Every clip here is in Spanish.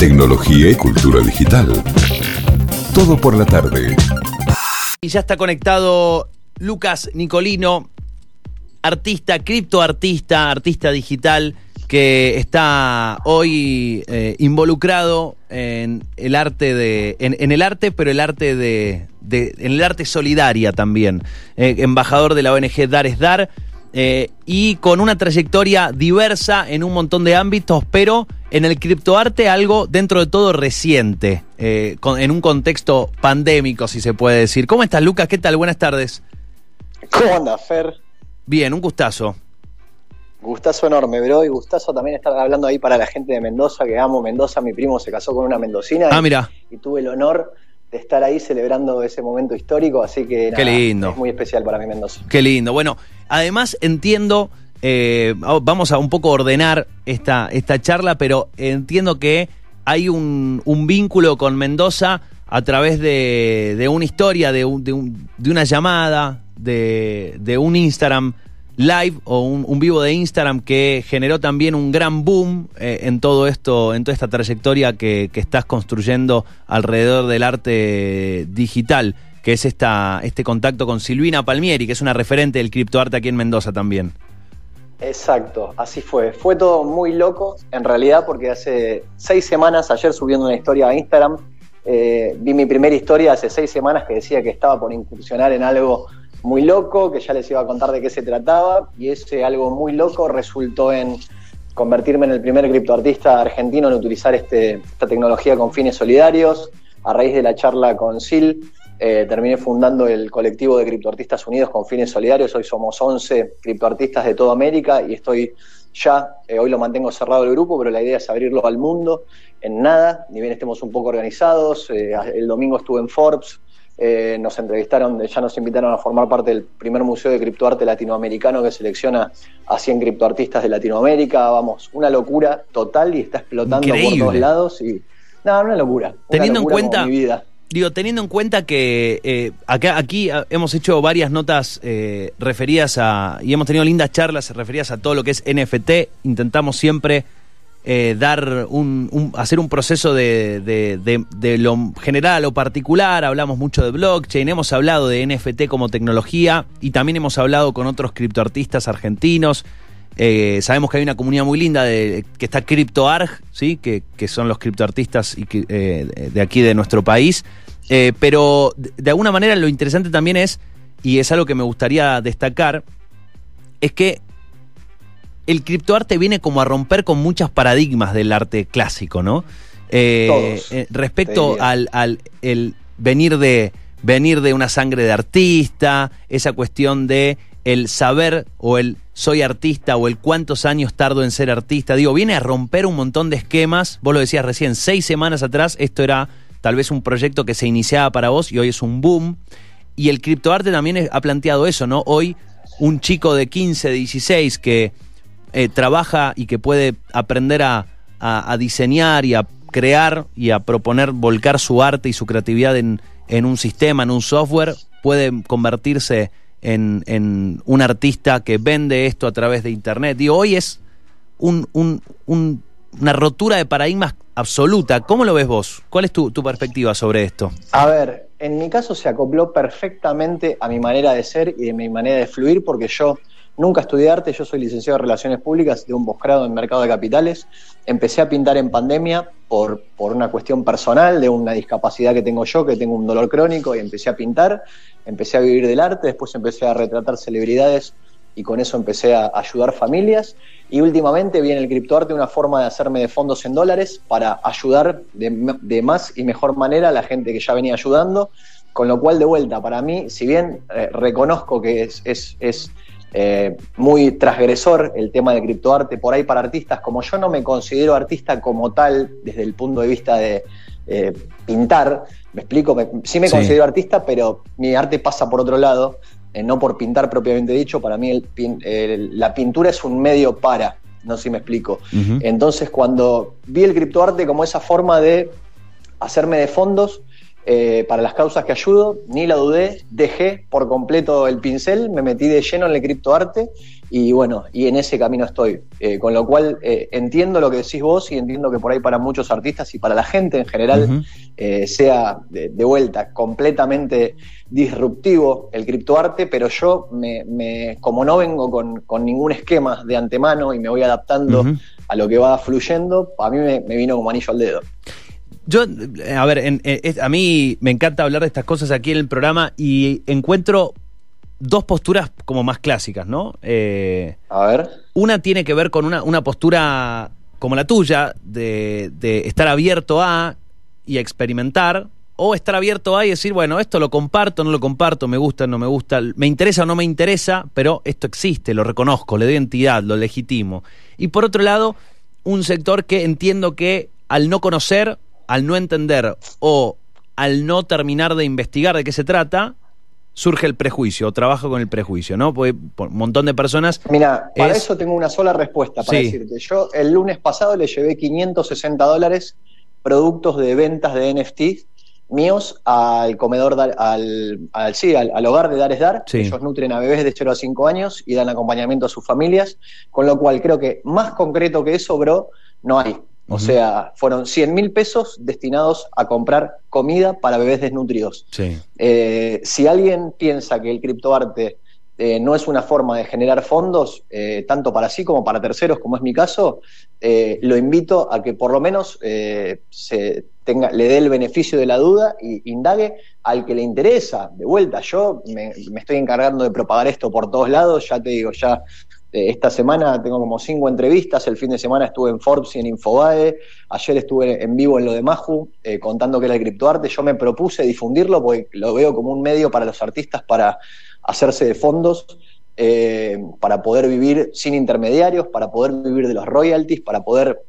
tecnología y cultura digital. Todo por la tarde. Y ya está conectado Lucas Nicolino, artista, criptoartista, artista digital, que está hoy eh, involucrado en el arte de. En, el arte, pero el arte de. en el arte solidaria también. Eh, embajador de la ONG Dar es Dar. Eh, y con una trayectoria diversa en un montón de ámbitos, pero en el criptoarte algo dentro de todo reciente, eh, en un contexto pandémico, si se puede decir. ¿Cómo estás, Lucas? ¿Qué tal? Buenas tardes. ¿Cómo andas, Fer? Bien, un gustazo. Gustazo enorme, bro, y gustazo también estar hablando ahí para la gente de Mendoza, que amo Mendoza. Mi primo se casó con una mendocina. Ah, mira. Y tuve el honor de estar ahí celebrando ese momento histórico, así que Qué lindo. es muy especial para mí Mendoza. Qué lindo. Bueno, además entiendo, eh, vamos a un poco ordenar esta, esta charla, pero entiendo que hay un, vínculo con Mendoza a través de, una historia, de, de, una llamada, de, de un Instagram live o un, vivo de Instagram que generó también un gran boom eh, en todo esto, en toda esta trayectoria que, estás construyendo alrededor del arte digital, que es esta, este contacto con Silvina Palmieri, que es una referente del criptoarte aquí en Mendoza también. Exacto, así fue. Fue todo muy loco, en realidad, porque hace seis semanas, ayer subiendo una historia a Instagram, eh, vi mi primera historia hace seis semanas que decía que estaba por incursionar en algo muy loco, que ya les iba a contar de qué se trataba, y ese algo muy loco resultó en convertirme en el primer criptoartista argentino en utilizar este, esta tecnología con fines solidarios. A raíz de la charla con Sil, eh, terminé fundando el colectivo de criptoartistas unidos con fines solidarios. Hoy somos 11 criptoartistas de toda América y estoy ya, eh, hoy lo mantengo cerrado el grupo, pero la idea es abrirlo al mundo en nada, ni bien estemos un poco organizados. Eh, el domingo estuve en Forbes, eh, nos entrevistaron, ya nos invitaron a formar parte del primer museo de criptoarte latinoamericano que selecciona a 100 criptoartistas de Latinoamérica. Vamos, una locura total y está explotando por todos lados. Y, nada, una locura. Teniendo en cuenta. Mi vida. Digo, teniendo en cuenta que eh, acá, aquí hemos hecho varias notas eh, referidas a. y hemos tenido lindas charlas referidas a todo lo que es NFT. Intentamos siempre eh, dar un, hacer un proceso de, de, lo general a lo particular, hablamos mucho de blockchain, hemos hablado de NFT como tecnología y también hemos hablado con otros criptoartistas argentinos. Eh, sabemos que hay una comunidad muy linda de, que está CryptoArg, ¿sí? que, que son los criptoartistas eh, de aquí de nuestro país. pero de alguna manera lo interesante también es, y es algo que me gustaría destacar, es que el criptoarte viene como a romper con muchos paradigmas del arte clásico, ¿no? Eh, eh, respecto al, el venir de venir de una sangre de artista, esa cuestión de el saber o el soy artista o el cuántos años tardo en ser artista, digo, viene a romper un montón de esquemas. Vos lo decías recién, seis semanas atrás esto era tal vez un proyecto que se iniciaba para vos y hoy es un boom. Y el criptoarte también ha planteado eso, ¿no? Hoy un chico de 15, 16 que eh, trabaja y que puede aprender a, diseñar y a crear y a proponer volcar su arte y su creatividad en, un sistema, en un software, puede convertirse en, un artista que vende esto a través de Internet. Y hoy es una rotura de paradigmas absoluta. ¿Cómo lo ves vos? ¿Cuál es tu, tu, perspectiva sobre esto? A ver, en mi caso se acopló perfectamente a mi manera de ser y de mi manera de fluir porque yo Nunca estudié arte, yo soy licenciado en Relaciones Públicas de un posgrado en Mercado de Capitales. Empecé a pintar en pandemia por, por una cuestión personal, de una discapacidad que tengo yo, que tengo un dolor crónico, y empecé a pintar, empecé a vivir del arte, después empecé a retratar celebridades y con eso empecé a ayudar familias. Y últimamente viene el criptoarte una forma de hacerme de fondos en dólares para ayudar de, más y mejor manera a la gente que ya venía ayudando. Con lo cual, de vuelta, para mí, si bien eh, reconozco que es, es, es eh, muy transgresor el tema del criptoarte por ahí para artistas. Como yo no me considero artista como tal desde el punto de vista de eh, pintar, me explico, sí me considero artista, pero mi arte pasa por otro lado, eh, no por pintar propiamente dicho. Para mí la pintura es un medio para, no sé si me explico. Entonces cuando vi el criptoarte como esa forma de hacerme de fondos, eh, para las causas que ayudo, ni la dudé, dejé por completo el pincel, me metí de lleno en el criptoarte y bueno, y en ese camino estoy. Eh, con lo cual eh, entiendo lo que decís vos y entiendo que por ahí para muchos artistas y para la gente en general sea de, vuelta completamente disruptivo el criptoarte, pero yo me, como no vengo con, ningún esquema de antemano y me voy adaptando a lo que va fluyendo, a mí me, me vino como anillo al dedo. Yo, eh, a ver, a mí me encanta hablar de estas cosas aquí en el programa y encuentro dos posturas como más clásicas, ¿no? Eh, a ver. Una tiene que ver con una, una postura como la tuya, de, de, estar abierto a y a experimentar, o estar abierto a y decir, bueno, esto lo comparto, no lo comparto, me gusta, no me gusta, me interesa o no me interesa, pero esto existe, lo reconozco, le doy identidad, lo legitimo. Y por otro lado, un sector que entiendo que al no conocer al no entender o al no terminar de investigar de qué se trata, surge el prejuicio o trabajo con el prejuicio, ¿no? Porque un montón de personas. Mira, para eso tengo una sola respuesta para decirte. Yo el lunes pasado le llevé 560 dólares productos de ventas de NFT míos al comedor, al, al, sí, al, hogar de Dar es Dar. Ellos nutren a bebés de 0 a 5 años y dan acompañamiento a sus familias, con lo cual creo que más concreto que eso, bro, no hay. O sea, fueron 100 mil pesos destinados a comprar comida para bebés desnutridos. Eh, si alguien piensa que el criptoarte eh, no es una forma de generar fondos, eh, tanto para sí como para terceros, como es mi caso, lo invito a que por lo menos se tenga, le dé el beneficio de la duda e indague al que le interesa. De vuelta, yo me, me estoy encargando de propagar esto por todos lados, ya te digo, ya eh, esta semana tengo como cinco entrevistas, el fin de semana estuve en Forbes y en Infobae, ayer estuve en vivo en lo de Maju eh, contando que era el criptoarte, yo me propuse difundirlo porque lo veo como un medio para los artistas para hacerse de fondos, eh, para poder vivir sin intermediarios, para poder vivir de los royalties, para poder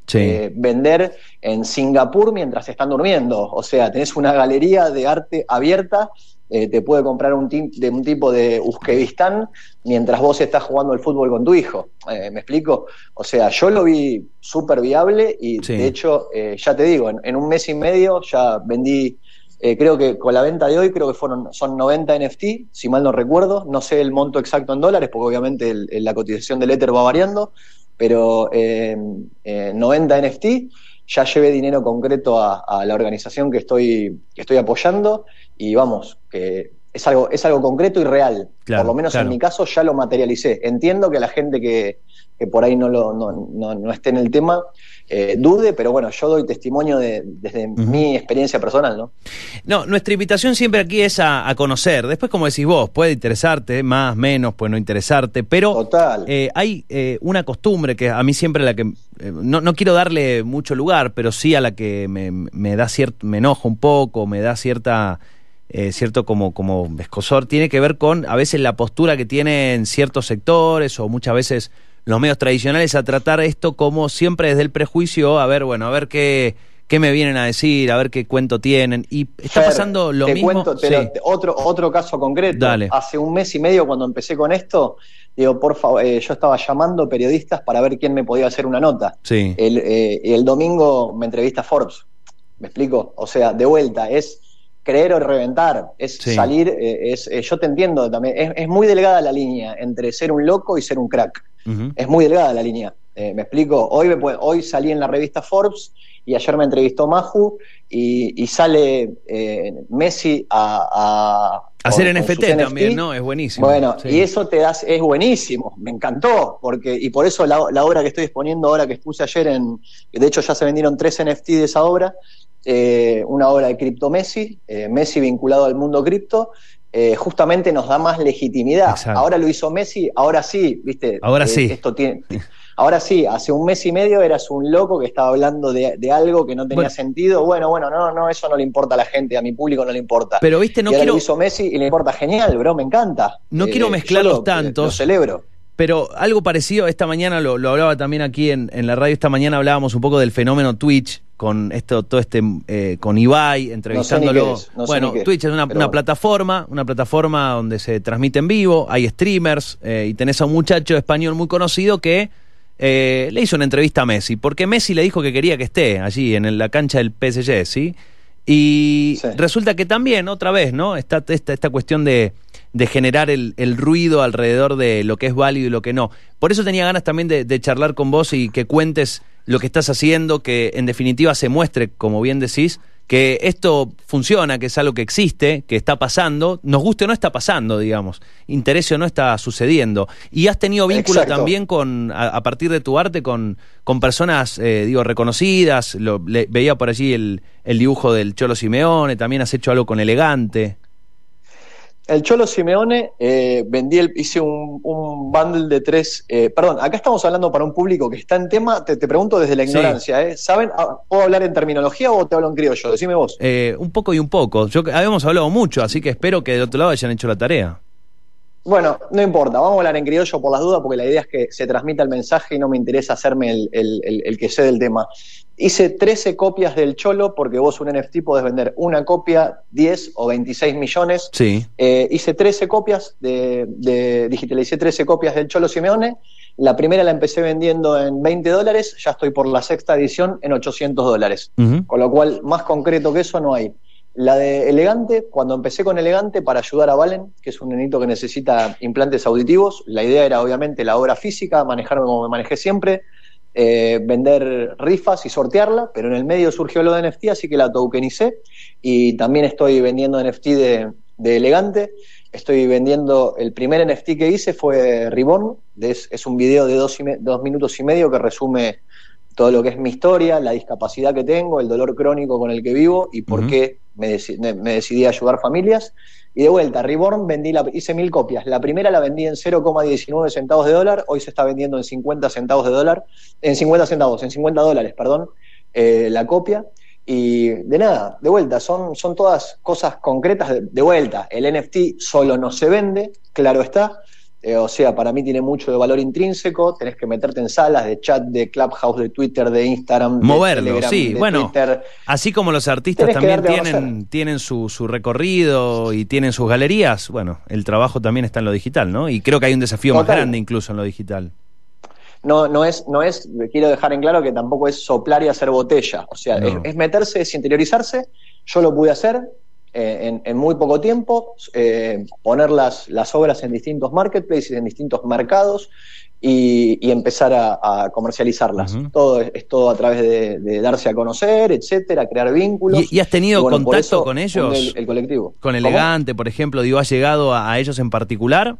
vender en Singapur mientras están durmiendo. O sea, tenés una galería de arte abierta eh, te puede comprar un, de un tipo de Uzbekistán mientras vos estás jugando el fútbol con tu hijo. Eh, ¿Me explico? O sea, yo lo vi súper viable y de hecho, eh, ya te digo, en, un mes y medio ya vendí, creo que con la venta de hoy, creo que fueron, son 90 NFT, si mal no recuerdo. No sé el monto exacto en dólares, porque obviamente la cotización del Ether va variando, pero 90 NFT ya llevé dinero concreto a, la organización que estoy, que estoy apoyando y vamos, que es algo, es algo concreto y real. Por lo menos en mi caso ya lo materialicé. Entiendo que la gente que, por ahí no, lo, no, esté en el tema eh, dude, pero bueno, yo doy testimonio de, desde mi experiencia personal, ¿no? No, nuestra invitación siempre aquí es a, conocer. Después, como decís vos, puede interesarte, más, menos, puede no interesarte, pero eh, hay eh, una costumbre que a mí siempre la que no, no, quiero darle mucho lugar, pero sí a la que me, me da cierto, me enojo un poco, me da cierta eh, cierto como, como escosor, tiene que ver con a veces la postura que tienen ciertos sectores o muchas veces los medios tradicionales a tratar esto como siempre desde el prejuicio, a ver, bueno, a ver qué, qué me vienen a decir, a ver qué cuento tienen. Y está pasando lo mismo. Cuento, otro, otro caso concreto. Hace un mes y medio cuando empecé con esto, digo, por favor, eh, yo estaba llamando periodistas para ver quién me podía hacer una nota. Sí. El, eh, el domingo me entrevista Forbes. ¿Me explico? O sea, de vuelta, es creer o reventar, es salir, eh, es, eh, yo te entiendo también, es, muy delgada la línea entre ser un loco y ser un crack. Es muy delgada la línea. Eh, ¿Me explico? Hoy, me, hoy salí en la revista Forbes y ayer me entrevistó Maju y, sale Messi a... Hacer NFT también, ¿no? Es buenísimo. Bueno, y eso te das, es buenísimo, me encantó, porque, y por eso la, la obra que estoy exponiendo ahora, que expuse ayer en, de hecho ya se vendieron tres NFT de esa obra, eh, una obra de Cripto Messi, eh, Messi vinculado al mundo cripto, eh, justamente nos da más legitimidad. Ahora lo hizo Messi, ahora sí, ¿viste? Ahora sí. Esto tiene, ahora sí, hace un mes y medio eras un loco que estaba hablando de, algo que no tenía sentido. Bueno, bueno, no, no, eso no le importa a la gente, a mi público no le importa. Pero viste, no quiero. lo hizo Messi y le importa genial, bro, me encanta. No quiero mezclar los tantos. Lo celebro. Pero algo parecido, esta mañana lo, hablaba también aquí en, en, la radio, esta mañana hablábamos un poco del fenómeno Twitch, con esto, todo este, eh, con Ibai, entrevistándolo. bueno, Twitch es una, plataforma, una plataforma donde se transmite en vivo, hay streamers, eh, y tenés a un muchacho español muy conocido que eh, le hizo una entrevista a Messi, porque Messi le dijo que quería que esté allí en la cancha del PSG, ¿sí? Y Sí. resulta que también, otra vez, ¿no? Está esta, esta cuestión de, de generar el, el ruido alrededor de lo que es válido y lo que no. Por eso tenía ganas también de, de charlar con vos y que cuentes lo que estás haciendo, que en definitiva se muestre, como bien decís, que esto funciona, que es algo que existe, que está pasando, nos guste o no está pasando, digamos, interese o no está sucediendo. Y has tenido vínculo también con, a, a partir de tu arte, con, con personas, eh, digo, reconocidas, lo, le- veía por allí el, el dibujo del Cholo Simeone, también has hecho algo con Elegante. El Cholo Simeone, eh, vendí el, hice un, un bundle de tres. eh, perdón, acá estamos hablando para un público que está en tema. Te, te pregunto desde la Sí. ignorancia, ¿eh? ¿Saben? ah, ¿Puedo hablar en terminología o te hablo en criollo? Decime vos. Eh, un poco y un poco. Yo habíamos hablado mucho, así que espero que del otro lado hayan hecho la tarea. Bueno, no importa, vamos a hablar en criollo por las dudas, porque la idea es que se transmita el mensaje y no me interesa hacerme el, el- el- el que sé del tema. Hice 13 copias del Cholo, porque vos un NFT podés vender una copia, 10 o 26 millones. Sí. Eh, hice 13 copias, de, de, digitalicé 13 copias del Cholo Simeone. La primera la empecé vendiendo en 20 dólares, ya estoy por la sexta edición en 800 dólares. Con lo cual, más concreto que eso no hay. La de Elegante, cuando empecé con Elegante para ayudar a Valen, que es un nenito que necesita implantes auditivos, la idea era obviamente la obra física, manejarme como me manejé siempre, eh, vender rifas y sortearla, pero en el medio surgió lo de NFT, así que la tokenicé y también estoy vendiendo NFT de, de Elegante. Estoy vendiendo, el primer NFT que hice fue es, es un video de dos, y me- dos minutos y medio que resume todo lo que es mi historia, la discapacidad que tengo, el dolor crónico con el que vivo y por qué me, deci- me- me decidí a ayudar familias. Y de vuelta, Reborn vendí la, hice mil copias. La primera la vendí en 0,19 centavos de dólar, hoy se está vendiendo en 50 centavos de dólar, en 50 centavos, en 50 dólares, perdón, eh, la copia. Y de nada, de vuelta, son, son todas cosas concretas de, de vuelta. El NFT solo no se vende, claro está. Eh, o sea, para mí tiene mucho de valor intrínseco, tenés que meterte en salas de chat, de Clubhouse, de Twitter, de Instagram, de Moverlo, Telegram, sí, de bueno. Twitter. Así como los artistas Tenés también tienen, tienen su, su recorrido y tienen sus galerías, bueno, el trabajo también está en lo digital, ¿no? Y creo que hay un desafío más grande incluso en lo digital. No, no es, no es, quiero dejar en claro que tampoco es soplar y hacer botella. O sea, No. es, es meterse, es interiorizarse. Yo lo pude hacer en, en muy poco tiempo, eh, poner las, las obras en distintos marketplaces, en distintos mercados y, y empezar a, a comercializarlas. Todo es, es todo a través de, de darse a conocer, etcétera, crear vínculos. ¿Y, y has tenido Y bueno, por contacto eso con ellos? El, el colectivo. Con ¿Cómo? Elegante, por ejemplo, digo, ¿has llegado a, a ellos en particular?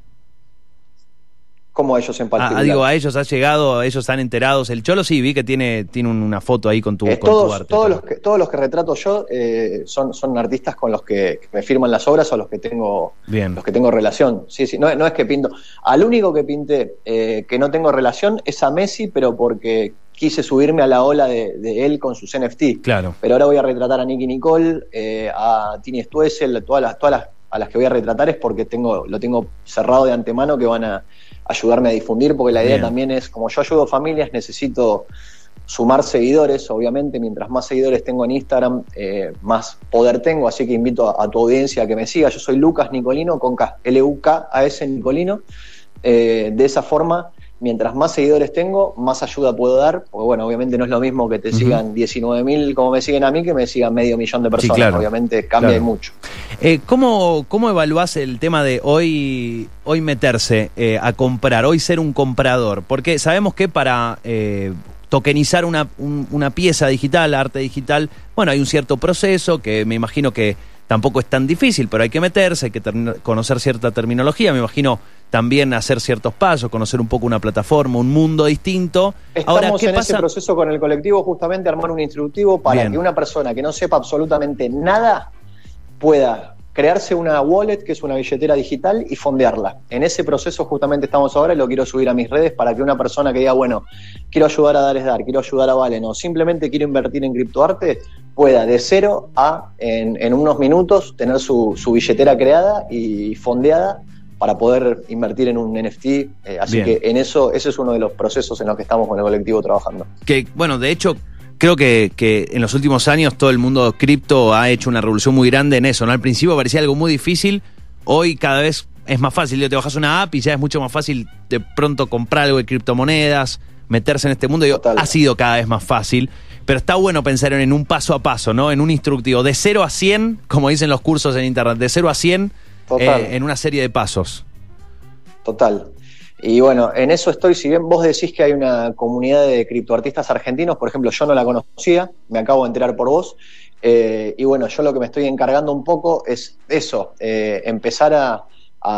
¿Cómo ellos en Ah, particular? digo, a ellos has llegado, a ellos están enterados. El Cholo sí, vi que tiene, tiene un- una foto ahí con tu, Eh, con tu todos, arte. todos, los que, todos los que retrato yo eh, son, son artistas con los que me firman las obras o los que tengo, Bien. los que tengo relación. Sí, sí, no, no es que pinto. Al único que pinté eh, que no tengo relación es a Messi, pero porque quise subirme a la ola de, de él con sus NFT. Claro. Pero ahora voy a retratar a Nicky Nicole, eh, a Tini Stuessel, todas las, todas las a las que voy a retratar es porque tengo, lo tengo cerrado de antemano que van a ayudarme a difundir, porque la idea Bien. también es, como yo ayudo familias, necesito sumar seguidores, obviamente, mientras más seguidores tengo en Instagram, eh, más poder tengo, así que invito a, a tu audiencia a que me siga. Yo soy Lucas Nicolino, con K, L-U-K-A-S Nicolino. Eh, de esa forma, mientras más seguidores tengo, más ayuda puedo dar, porque bueno, obviamente no es lo mismo que te Ujú. sigan 19.000 como me siguen a mí, que me sigan medio millón de personas. claro. Obviamente cambia Claro. y mucho. Eh, ¿cómo, ¿Cómo evaluás el tema de hoy, hoy meterse eh, a comprar, hoy ser un comprador? Porque sabemos que para eh, tokenizar una, un- una pieza digital, arte digital, bueno, hay un cierto proceso que me imagino que tampoco es tan difícil, pero hay que meterse, hay que conocer cierta terminología, me imagino también hacer ciertos pasos, conocer un poco una plataforma, un mundo distinto. Estamos Ahora, ¿qué en pasa? ese proceso con el colectivo justamente armar un instructivo para Bien. que una persona que no sepa absolutamente nada pueda crearse una wallet, que es una billetera digital, y fondearla. En ese proceso justamente estamos ahora y lo quiero subir a mis redes para que una persona que diga, bueno, quiero ayudar a Dar es Dar, quiero ayudar a Valen, o simplemente quiero invertir en criptoarte, pueda de cero a, en, en unos minutos, tener su, su billetera creada y fondeada para poder invertir en un NFT. eh, así Bien. que en eso, ese es uno de los procesos en los que estamos con el colectivo trabajando. que, bueno, de hecho, creo que, que en los últimos años todo el mundo cripto ha hecho una revolución muy grande en eso, ¿no? Al principio parecía algo muy difícil, hoy cada vez es más fácil, te bajas una app y ya es mucho más fácil de pronto comprar algo de criptomonedas, meterse en este mundo, Digo, ha sido cada vez más fácil. pero está bueno pensar en un paso a paso, ¿no? En un instructivo, de 0 a 100, como dicen los cursos en internet, de 0 a 100 eh, en una serie de pasos. Total. Y bueno, en eso estoy, si bien vos decís que hay una comunidad de criptoartistas argentinos, por ejemplo, yo no la conocía, me acabo de enterar por vos, eh, y bueno, yo lo que me estoy encargando un poco es eso, eh, empezar a,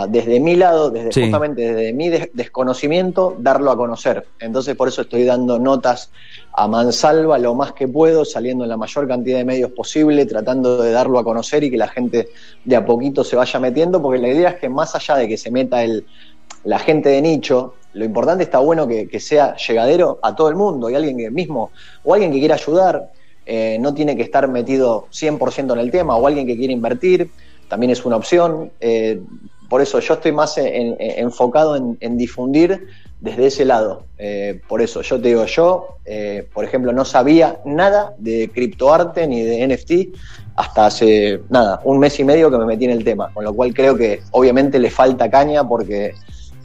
desde mi lado, desde justamente desde mi desconocimiento, darlo a conocer. Entonces por eso estoy dando notas a mansalva lo más que puedo, saliendo en la mayor cantidad de medios posible, tratando de darlo a conocer y que la gente de a poquito se vaya metiendo, porque la idea es que más allá de que se meta el, la gente de nicho, lo importante está bueno que, sea llegadero a todo el mundo y alguien que mismo, o alguien que quiera ayudar, eh, no tiene que estar metido 100% en el tema, o alguien que quiere invertir, también es una opción. Eh, por eso yo estoy más enfocado en, difundir desde ese lado. Eh, por eso yo te digo, yo, por ejemplo, no sabía nada de criptoarte ni de NFT hasta hace, nada, un mes y medio que me metí en el tema, con lo cual creo que obviamente le falta caña porque,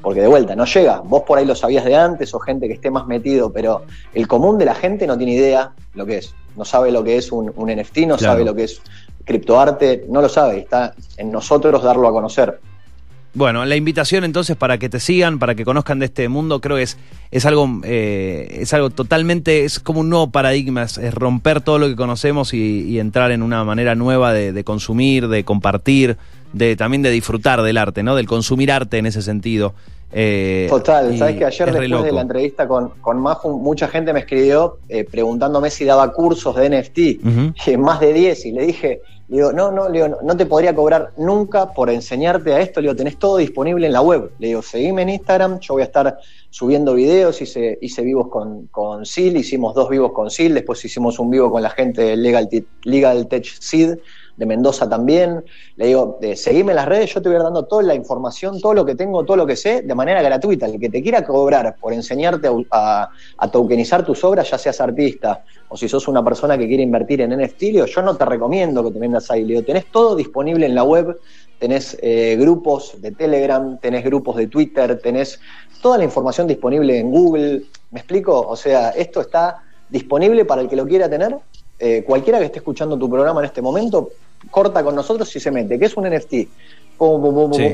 porque de vuelta no llega. Vos por ahí lo sabías de antes o gente que esté más metido, pero el común de la gente no tiene idea lo que es. No sabe lo que es un, NFT, no sabe lo que es criptoarte, no lo sabe. Está en nosotros darlo a conocer. Bueno, la invitación entonces para que te sigan, para que conozcan de este mundo, creo que es, es algo eh, es algo totalmente, es como un nuevo paradigma, es, romper todo lo que conocemos y, entrar en una manera nueva de, consumir, de compartir, de también de disfrutar del arte, ¿no? Del consumir arte en ese sentido. Eh, Total, sabes que ayer después de la entrevista con, con mucha gente me escribió eh, preguntándome si daba cursos de NFT, más de 10, y le dije, le digo, no, no, le digo, no, te podría cobrar nunca por enseñarte a esto. Le digo, tenés todo disponible en la web. Le digo, seguime en Instagram, yo voy a estar subiendo videos, hice, hice vivos con, con SIL, hicimos dos vivos con SIL, después hicimos un vivo con la gente de Legal, Legal Tech Seed, de Mendoza también. Le digo, eh, seguime en las redes, yo te voy a dando toda la información, todo lo que tengo, todo lo que sé, de manera gratuita. El que te quiera cobrar por enseñarte a, tokenizar tus obras, ya seas artista o si sos una persona que quiere invertir en NFT, yo no te recomiendo que te vendas ahí. Le digo, tenés todo disponible en la web, tenés eh, grupos de Telegram, tenés grupos de Twitter, tenés toda la información disponible en Google. ¿Me explico? O sea, esto está disponible para el que lo quiera tener. Eh, cualquiera que esté escuchando tu programa en este momento corta con nosotros y se mete. ¿Qué es un NFT?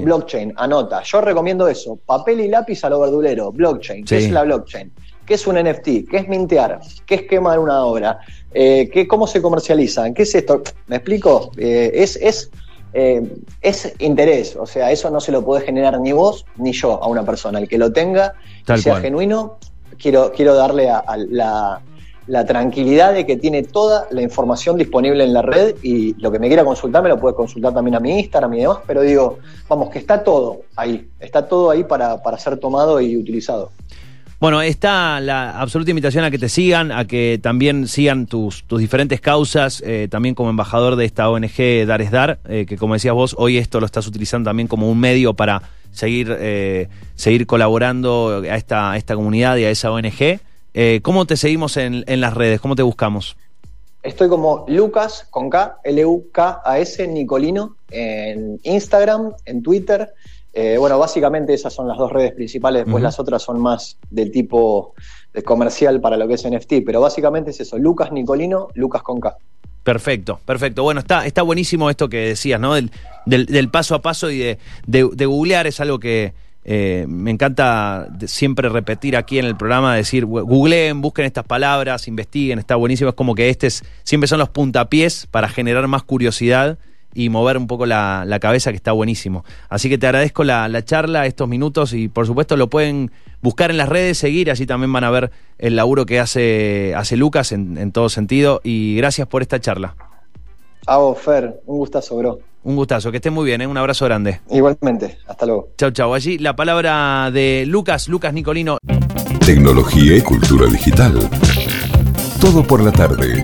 Blockchain, anota. Yo recomiendo eso. Papel y lápiz a lo verdulero. Blockchain. ¿Qué es la blockchain? ¿Qué es un NFT? ¿Qué es mintear? ¿Qué es quemar una obra? Eh, ¿qué, ¿Cómo se comercializan? ¿Qué es esto? ¿Me explico? Eh, es, es, eh, es interés. O sea, eso no se lo puede generar ni vos ni yo a una persona. El que lo tenga, y sea genuino, quiero, quiero darle a la la tranquilidad de que tiene toda la información disponible en la red y lo que me quiera consultar me lo puede consultar también a mi Instagram y demás, pero digo, vamos, que está todo ahí, está todo ahí para, ser tomado y utilizado. Bueno, está la absoluta invitación a que te sigan, a que también sigan tus, tus diferentes causas, eh, también como embajador de esta ONG Dar es Dar, eh, que como decías vos, hoy esto lo estás utilizando también como un medio para seguir, eh, seguir colaborando a esta, a esta comunidad y a esa ONG. Eh, ¿Cómo te seguimos en, las redes? ¿Cómo te buscamos? Estoy como Lucas con K, L-U-K-A-S, Nicolino, en Instagram, en Twitter. Eh, bueno, básicamente esas son las dos redes principales, después las otras son más del tipo de comercial para lo que es NFT, pero básicamente es eso, Lucas Nicolino, Lucas con K. Perfecto, perfecto. Bueno, está, está buenísimo esto que decías, ¿no? Del, paso a paso y de, de googlear es algo que, eh, me encanta siempre repetir aquí en el programa, decir, googleen, busquen estas palabras, investiguen, está buenísimo. Es como que este siempre son los puntapiés para generar más curiosidad y mover un poco la, cabeza, que está buenísimo. Así que te agradezco la, charla, estos minutos y por supuesto lo pueden buscar en las redes, seguir, así también van a ver el laburo que hace, hace Lucas en, en todo sentido. Y gracias por esta charla. A vos, un gustazo, bro. Un gustazo, que esté muy bien, ¿eh? un abrazo grande. Igualmente, hasta luego. Chau, chau. Allí la palabra de Lucas, Lucas Nicolino. Tecnología y cultura digital. Todo por la tarde.